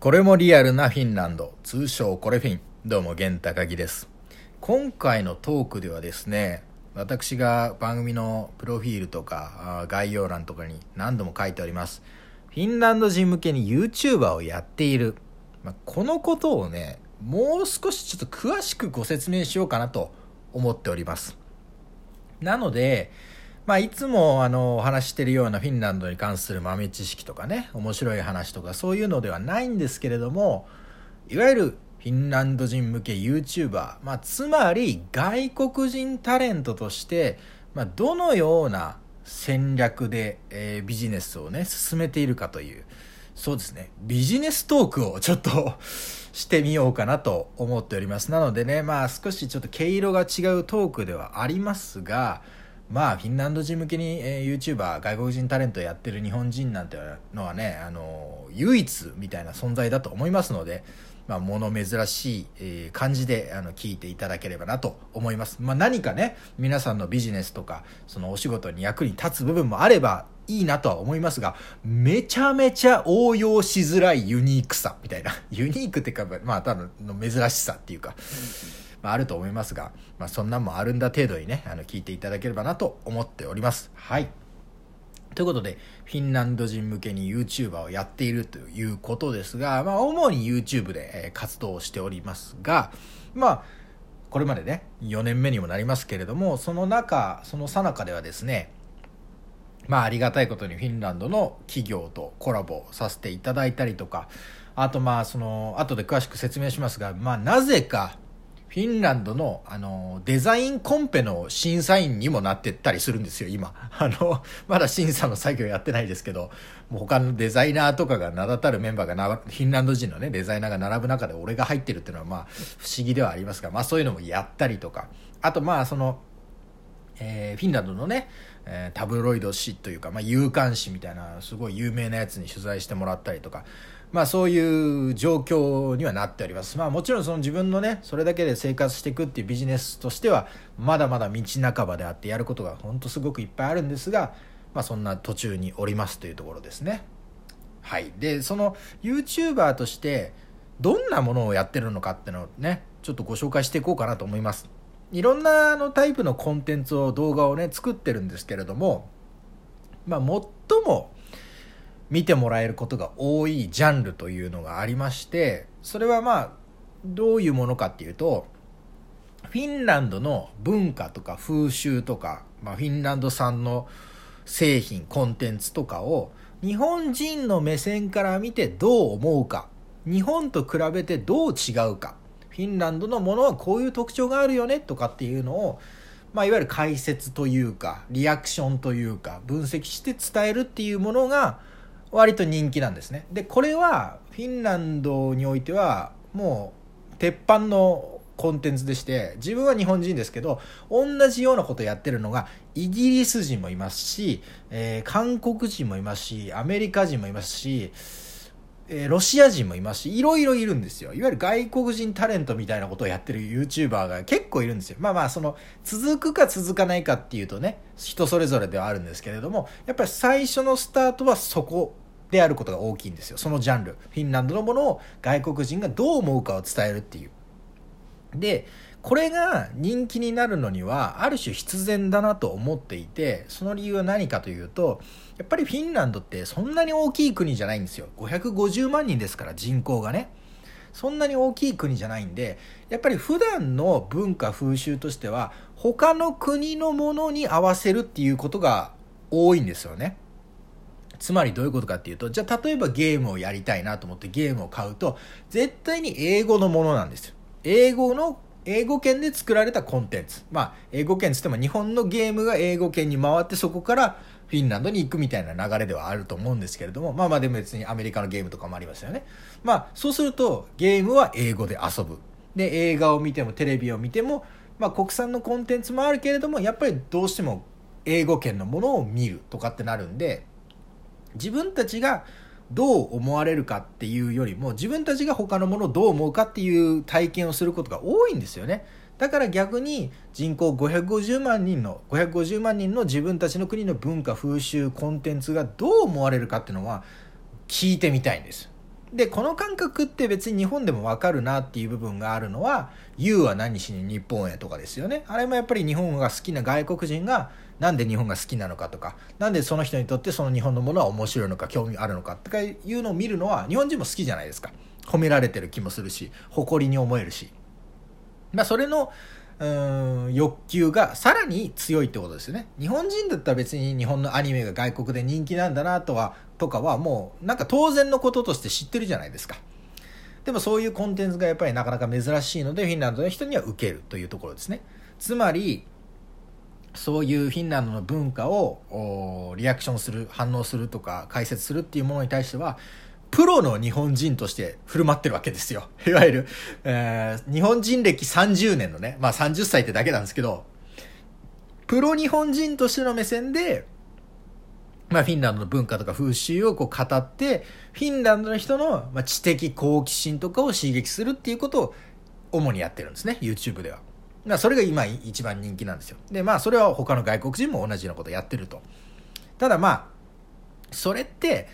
これもリアルなフィンランド、通称コレフィン。どうも、源高木です。今回のトークではですね、私が番組のプロフィールとか概要欄とかに何度も書いております。フィンランド人向けに YouTuber をやっている。まあ、このことをね、もう少しちょっと詳しくご説明しようかなと思っております。なので、まあ、いつもあのお話してるようなフィンランドに関する豆知識とかね面白い話とかそういうのではないんですけれどもいわゆるフィンランド人向け YouTuber、まあ、つまり外国人タレントとして、まあ、どのような戦略で、えー、ビジネスをね進めているかというそうですねビジネストークをちょっとしてみようかなと思っております。なのでねまあ少しちょっと毛色が違うトークではありますがまあフィンランド人向けに、えー、YouTuber 外国人タレントやってる日本人なんてのはねあの唯一みたいな存在だと思いますので、まあ、物珍しい、えー、感じであの聞いていただければなと思います、まあ、何かね皆さんのビジネスとかそのお仕事に役に立つ部分もあればいいなとは思いますがめちゃめちゃ応用しづらいユニークさみたいな。ユニークってかまあただの珍しさっていうか、まあ、あると思いますが、まあ、そんなんもあるんだ程度にねあの聞いていただければなと思っております。はい。ということで、フィンランド人向けに YouTuber をやっているということですが、まあ、主に YouTube で活動しておりますが、まあ、これまでね、4年目にもなりますけれども、その中、その最中ではですね、まあ、ありがたいことにフィンランドの企業とコラボさせていただいたりとか、あとまあ、その、後で詳しく説明しますが、まあ、なぜか、フィンランドの、あの、デザインコンペの審査員にもなってったりするんですよ、今。あの、まだ審査の作業やってないですけど、もう他のデザイナーとかが名だたるメンバーがな、フィンランド人のね、デザイナーが並ぶ中で俺が入ってるっていうのは、まあ、不思議ではありますが、まあそういうのもやったりとか、あとまあ、その、えー、フィンランドのね、えー、タブロイド誌というか、まあ、有刊誌みたいなすごい有名なやつに取材してもらったりとか、まあ、そういう状況にはなっております、まあ、もちろんその自分のねそれだけで生活していくっていうビジネスとしてはまだまだ道半ばであってやることが本当すごくいっぱいあるんですが、まあ、そんな途中におりますというところですね。はい。でその YouTuber としてどんなものをやってるのかっていうのをねちょっとご紹介していこうかなと思います。いろんなあのタイプのコンテンツを動画をね作ってるんですけれどもまあ最も見てもらえることが多いジャンルというのがありましてそれはまあどういうものかっていうとフィンランドの文化とか風習とか、まあ、フィンランド産の製品コンテンツとかを日本人の目線から見てどう思うか日本と比べてどう違うかフィンランドのものはこういう特徴があるよねとかっていうのを、まあ、いわゆる解説というかリアクションというか分析して伝えるっていうものが割と人気なんですね。でこれはフィンランドにおいてはもう鉄板のコンテンツでして自分は日本人ですけど同じようなことやってるのがイギリス人もいますし、えー、韓国人もいますしアメリカ人もいますし、えー、ロシア人もいますしいろいろいるんですよ。いわゆる外国人タレントみたいなことをやってる YouTuber が結構いるんですよ。まあまあその続くか続かないかっていうとね人それぞれではあるんですけれどもやっぱり最初のスタートはそこであることが大きいんですよ。そのジャンル。フィンランドのものを外国人がどう思うかを伝えるっていう。でこれが人気になるのにはある種必然だなと思っていてその理由は何かというとやっぱりフィンランドってそんなに大きい国じゃないんですよ。550万人ですから人口がね。そんなに大きい国じゃないんでやっぱり普段の文化風習としては他の国のものに合わせるっていうことが多いんですよね。つまりどういうことかっていうと、じゃあ例えばゲームをやりたいなと思ってゲームを買うと、絶対に英語のものなんですよ。英語の英語圏で作られたコンテンツ。まあ、英語圏つっても日本のゲームが英語圏に回ってそこからフィンランドに行くみたいな流れではあると思うんですけれども、まあまあでも別にアメリカのゲームとかもありますよね。まあ、そうするとゲームは英語で遊ぶ。で、映画を見てもテレビを見ても、まあ国産のコンテンツもあるけれども、やっぱりどうしても英語圏のものを見るとかってなるんで、自分たちがどう思われるかっていうよりも自分たちが他のものをどう思うかっていう体験をすることが多いんですよねだから逆に人口550万人の550万人の自分たちの国の文化風習コンテンツがどう思われるかっていうのは聞いてみたいんですで、この感覚って別に日本でもわかるなっていう部分があるのは、You は何しに日本へとかですよね。あれもやっぱり日本が好きな外国人が、なんで日本が好きなのかとか、なんでその人にとってその日本のものは面白いのか、興味あるのかとかいうのを見るのは、日本人も好きじゃないですか。褒められてる気もするし、誇りに思えるし。まあ、それの、うん欲求がさらに強いってことですよね日本人だったら別に日本のアニメが外国で人気なんだなとはとかはもうなんか当然のこととして知ってるじゃないですかでもそういうコンテンツがやっぱりなかなか珍しいのでフィンランドの人には受けるというところですねつまりそういうフィンランドの文化をリアクションする反応するとか解説するっていうものに対してはプロの日本人として振る舞ってるわけですよ。いわゆる、えー、日本人歴30年のね、まあ30歳ってだけなんですけど、プロ日本人としての目線で、まあ、フィンランドの文化とか風習をこう語って、フィンランドの人の、まあ、知的好奇心とかを刺激するっていうことを主にやってるんですね、YouTube では。まあ、それが今一番人気なんですよ。で、まあ、それは他の外国人も同じようなことやってると。ただまあ、それって、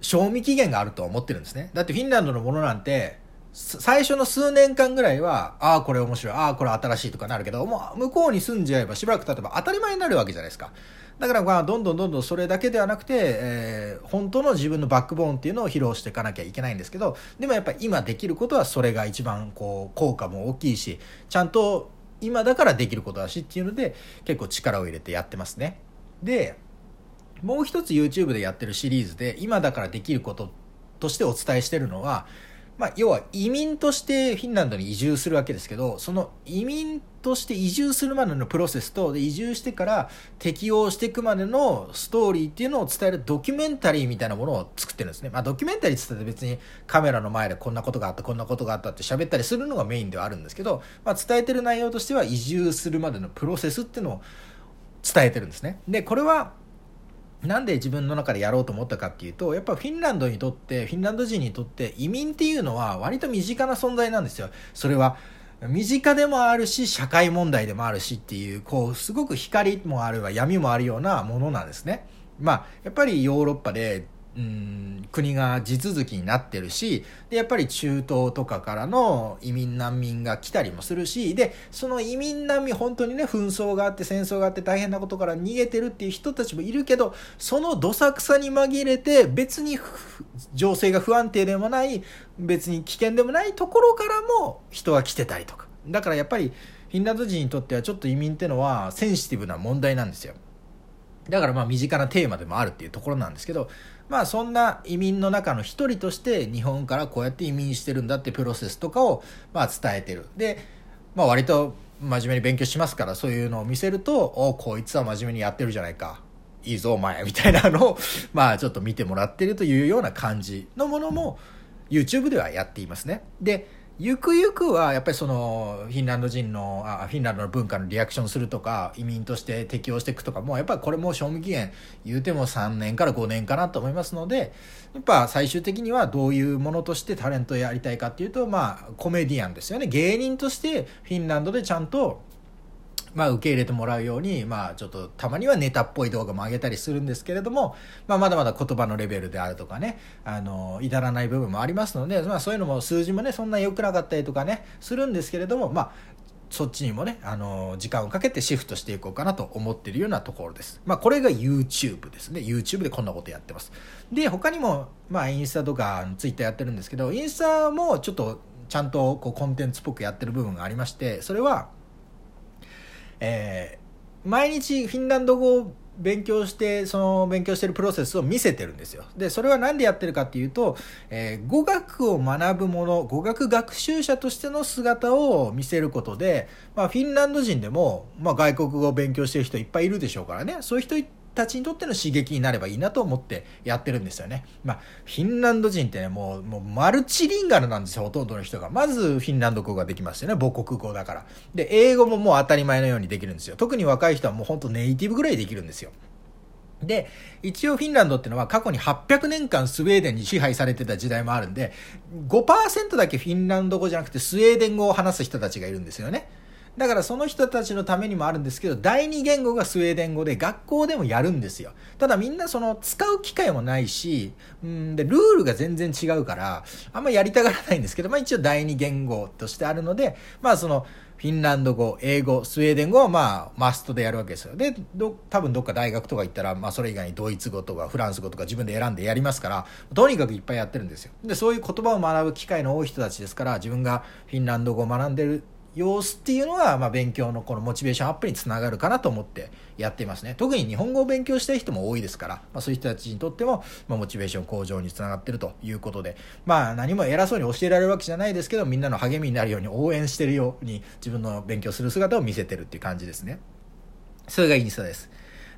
賞味期限があると思ってるんですね。だってフィンランドのものなんて、最初の数年間ぐらいは、ああ、これ面白い、ああ、これ新しいとかなるけど、もう向こうに住んじゃえばしばらく経てば当たり前になるわけじゃないですか。だからまあ、どんどんどんどんそれだけではなくて、えー、本当の自分のバックボーンっていうのを披露していかなきゃいけないんですけど、でもやっぱり今できることはそれが一番こう、効果も大きいし、ちゃんと今だからできることだしっていうので、結構力を入れてやってますね。で、もう一つ YouTube でやってるシリーズで今だからできることとしてお伝えしてるのは、まあ、要は移民としてフィンランドに移住するわけですけどその移民として移住するまでのプロセスとで移住してから適応していくまでのストーリーっていうのを伝えるドキュメンタリーみたいなものを作ってるんですね、まあ、ドキュメンタリーって言ったら別にカメラの前でこんなことがあったこんなことがあったって喋ったりするのがメインではあるんですけど、まあ、伝えてる内容としては移住するまでのプロセスっていうのを伝えてるんですね。でこれはなんで自分の中でやろうと思ったかっていうと、やっぱフィンランドにとって、フィンランド人にとって移民っていうのは割と身近な存在なんですよ。それは身近でもあるし、社会問題でもあるしっていう、こう、すごく光もあるわ闇もあるようなものなんですね。まあ、やっぱりヨーロッパでうん国が地続きになってるしでやっぱり中東とかからの移民難民が来たりもするしでその移民難民本当にね紛争があって戦争があって大変なことから逃げてるっていう人たちもいるけどそのどさくさに紛れて別に情勢が不安定でもない別に危険でもないところからも人が来てたりとか。だからやっぱりフィンランド人にとってはちょっと移民ってのはセンシティブな問題なんですよ。だからまあ身近なテーマでもあるっていうところなんですけどまあそんな移民の中の一人として日本からこうやって移民してるんだってプロセスとかをまあ伝えてる。で、まあ割と真面目に勉強しますからそういうのを見せると、おこいつは真面目にやってるじゃないか。いいぞお前みたいなのを まあちょっと見てもらってるというような感じのものも YouTube ではやっていますね。で、ゆくゆくはやっぱりそのフィンランド人のあフィンランドの文化のリアクションするとか移民として適応していくとかもやっぱりこれも賞味期限言うても3年から5年かなと思いますのでやっぱ最終的にはどういうものとしてタレントやりたいかっていうとまあコメディアンですよね。芸人としてフィンランドでちゃんとまあ、受け入れてもらうように、まあ、ちょっとたまにはネタっぽい動画も上げたりするんですけれども、まあ、まだまだ言葉のレベルであるとかね、あの、至らない部分もありますので、まあ、そういうのも数字もね、そんな良くなかったりとかね、するんですけれども、まあ、そっちにもね、あの、時間をかけてシフトしていこうかなと思ってるようなところです。まあ、これが YouTube ですね。YouTube でこんなことやってます。で、他にも、まあ、インスタとか Twitter やってるんですけど、インスタもちょっと、ちゃんとこうコンテンツっぽくやってる部分がありまして、それは、えー、毎日フィンランド語を勉強してその勉強してるプロセスを見せてるんですよ。でそれは何でやってるかっていうと、えー、語学を学ぶ者語学学習者としての姿を見せることで、まあ、フィンランド人でも、まあ、外国語を勉強してる人いっぱいいるでしょうからね。そういう人たちにとっての刺激になればいいなと思ってやってるんですよね。まあ、フィンランド人ってね、もう、もうマルチリンガルなんですよ、ほとんどの人が。まずフィンランド語ができますよね、母国語だから。で、英語ももう当たり前のようにできるんですよ。特に若い人はもうほんとネイティブぐらいできるんですよ。で、一応フィンランドってのは過去に800年間スウェーデンに支配されてた時代もあるんで、5%だけフィンランド語じゃなくてスウェーデン語を話す人たちがいるんですよね。だからその人たちのためにもあるんですけど、第二言語がスウェーデン語で学校でもやるんですよ。ただみんなその使う機会もないし、うんで、ルールが全然違うから、あんまやりたがらないんですけど、まあ一応第二言語としてあるので、まあその、フィンランド語、英語、スウェーデン語はまあ、マストでやるわけですよ。で、ど、多分どっか大学とか行ったら、まあそれ以外にドイツ語とかフランス語とか自分で選んでやりますから、とにかくいっぱいやってるんですよ。で、そういう言葉を学ぶ機会の多い人たちですから、自分がフィンランド語を学んでる様子っていうのは、まあ、勉強のこのモチベーションアップにつながるかなと思ってやっていますね。特に日本語を勉強したい人も多いですから、まあ、そういう人たちにとっても、まあ、モチベーション向上につながってるということで、まあ、何も偉そうに教えられるわけじゃないですけど、みんなの励みになるように応援してるように自分の勉強する姿を見せてるっていう感じですね。それがインスタです。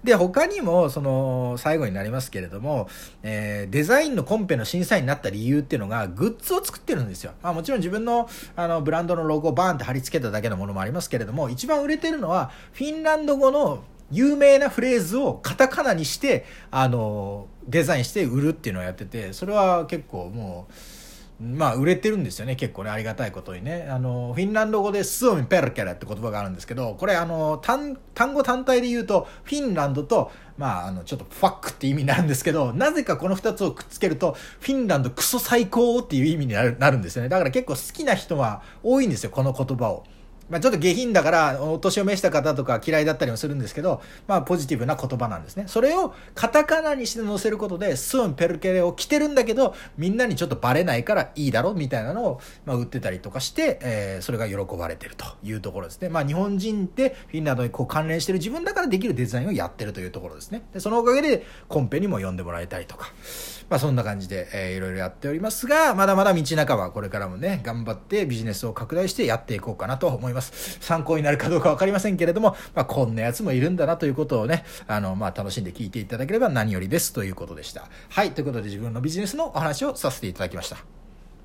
で、他にも、その、最後になりますけれども、えー、デザインのコンペの審査員になった理由っていうのが、グッズを作ってるんですよ。まあもちろん自分の、あの、ブランドのロゴをバーンって貼り付けただけのものもありますけれども、一番売れてるのは、フィンランド語の有名なフレーズをカタカナにして、あの、デザインして売るっていうのをやってて、それは結構もう、まあ売れてるんですよね結構ねありがたいことにねあのフィンランド語で「スーミペルケラ」って言葉があるんですけどこれあの単単語単体で言うとフィンランドとまああのちょっとファックって意味になるんですけどなぜかこの2つをくっつけるとフィンランドクソ最高っていう意味になるなるんですよねだから結構好きな人は多いんですよこの言葉を。まあ、ちょっと下品だからお年を召した方とか嫌いだったりもするんですけど、まあ、ポジティブな言葉なんですね。それをカタカナにして載せることでスーンペルケレを着てるんだけどみんなにちょっとバレないからいいだろみたいなのを、まあ、売ってたりとかして、えー、それが喜ばれてるというところですね、まあ、日本人でフィンランドにこう関連してる自分だからできるデザインをやってるというところですね。でそのおかげでコンペにも呼んでもらえたりとか。まあそんな感じで、えー、いろいろやっておりますが、まだまだ道半ばこれからもね、頑張ってビジネスを拡大してやっていこうかなと思います。います。参考になるかどうかわかりませんけれども、まあこんなやつもいるんだなということをね、あの、まあ楽しんで聞いていただければ何よりですということでした。はい、ということで自分のビジネスのお話をさせていただきました。